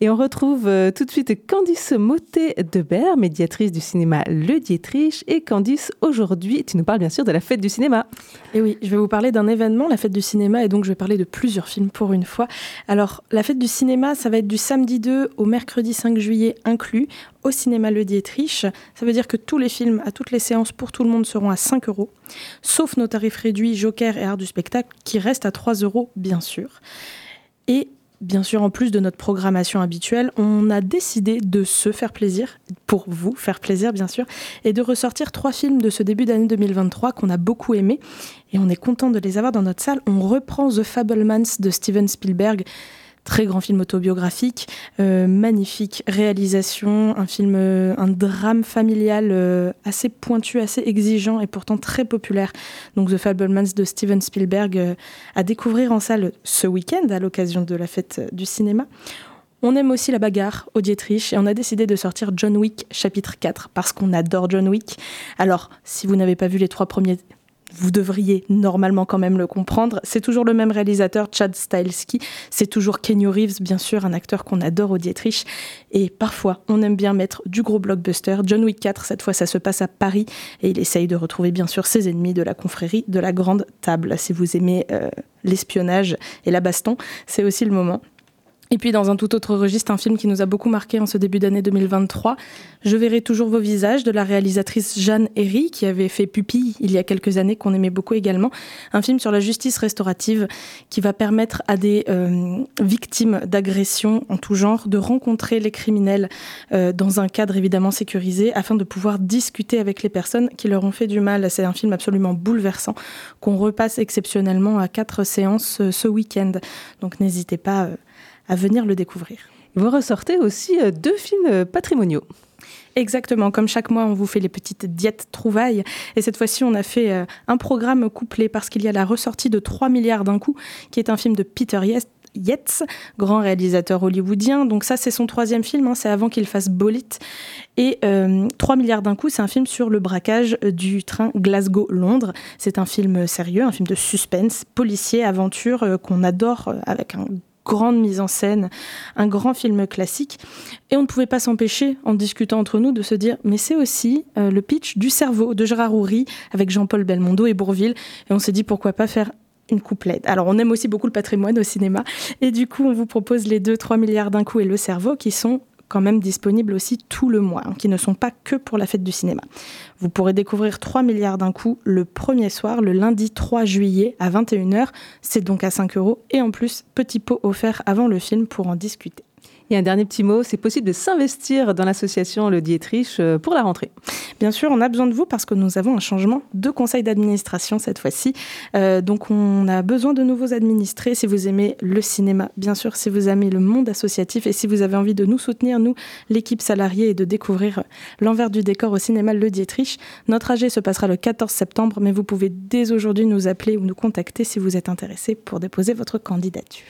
Et on retrouve euh, tout de suite Candice Motet-Debert, médiatrice du cinéma Le Dietrich. Et Candice, aujourd'hui, tu nous parles bien sûr de la fête du cinéma. Et oui, je vais vous parler d'un événement, la fête du cinéma, et donc je vais parler de plusieurs films pour une fois. Alors, la fête du cinéma, ça va être du samedi 2 au mercredi 5 juillet inclus, au cinéma Le Dietrich. Ça veut dire que tous les films, à toutes les séances, pour tout le monde, seront à 5 euros, sauf nos tarifs réduits Joker et Art du spectacle, qui restent à 3 euros, bien sûr. Et bien sûr, en plus de notre programmation habituelle, on a décidé de se faire plaisir, pour vous faire plaisir bien sûr, et de ressortir trois films de ce début d'année 2023 qu'on a beaucoup aimés. Et on est content de les avoir dans notre salle. On reprend The Fablemans de Steven Spielberg très grand film autobiographique, euh, magnifique réalisation, un film, euh, un drame familial euh, assez pointu, assez exigeant et pourtant très populaire. Donc The Fablemans de Steven Spielberg à découvrir en salle ce week-end à l'occasion de la fête du cinéma. On aime aussi la bagarre au Dietrich et on a décidé de sortir John Wick chapitre 4 parce qu'on adore John Wick. Alors, si vous n'avez pas vu les trois premiers vous devriez normalement quand même le comprendre. C'est toujours le même réalisateur, Chad Stahelski. C'est toujours Kenny Reeves, bien sûr, un acteur qu'on adore au Dietrich. Et parfois, on aime bien mettre du gros blockbuster. John Wick 4, cette fois, ça se passe à Paris. Et il essaye de retrouver, bien sûr, ses ennemis de la confrérie de la Grande Table. Si vous aimez euh, l'espionnage et la baston, c'est aussi le moment. Et puis dans un tout autre registre, un film qui nous a beaucoup marqué en ce début d'année 2023, Je verrai toujours vos visages de la réalisatrice Jeanne Herry qui avait fait Pupille il y a quelques années qu'on aimait beaucoup également, un film sur la justice restaurative qui va permettre à des euh, victimes d'agressions en tout genre de rencontrer les criminels euh, dans un cadre évidemment sécurisé afin de pouvoir discuter avec les personnes qui leur ont fait du mal. C'est un film absolument bouleversant qu'on repasse exceptionnellement à quatre séances euh, ce week-end. Donc n'hésitez pas à venir le découvrir. Vous ressortez aussi euh, deux films euh, patrimoniaux. Exactement, comme chaque mois, on vous fait les petites diètes trouvailles. Et cette fois-ci, on a fait euh, un programme couplé parce qu'il y a la ressortie de 3 milliards d'un coup, qui est un film de Peter Yates, grand réalisateur hollywoodien. Donc ça, c'est son troisième film, hein, c'est avant qu'il fasse Bolite. Et 3 milliards d'un coup, c'est un film sur le braquage du train Glasgow-Londres. C'est un film sérieux, un film de suspense, policier, aventure, qu'on adore avec un grande mise en scène, un grand film classique. Et on ne pouvait pas s'empêcher, en discutant entre nous, de se dire, mais c'est aussi euh, le pitch du cerveau de Gérard Houry avec Jean-Paul Belmondo et Bourville. Et on s'est dit, pourquoi pas faire une couplette. Alors, on aime aussi beaucoup le patrimoine au cinéma. Et du coup, on vous propose les deux, 3 milliards d'un coup et le cerveau qui sont quand même disponibles aussi tout le mois, hein, qui ne sont pas que pour la fête du cinéma. Vous pourrez découvrir 3 milliards d'un coup le premier soir, le lundi 3 juillet à 21h. C'est donc à 5 euros. Et en plus, petit pot offert avant le film pour en discuter. Et un dernier petit mot, c'est possible de s'investir dans l'association Le Dietrich euh, pour la rentrée. Bien sûr, on a besoin de vous parce que nous avons un changement de conseil d'administration cette fois-ci. Euh, donc on a besoin de nouveaux administrés si vous aimez le cinéma, bien sûr, si vous aimez le monde associatif et si vous avez envie de nous soutenir, nous, l'équipe salariée, et de découvrir l'envers du décor au cinéma Le Dietrich. Notre AG se passera le 14 septembre, mais vous pouvez dès aujourd'hui nous appeler ou nous contacter si vous êtes intéressé pour déposer votre candidature.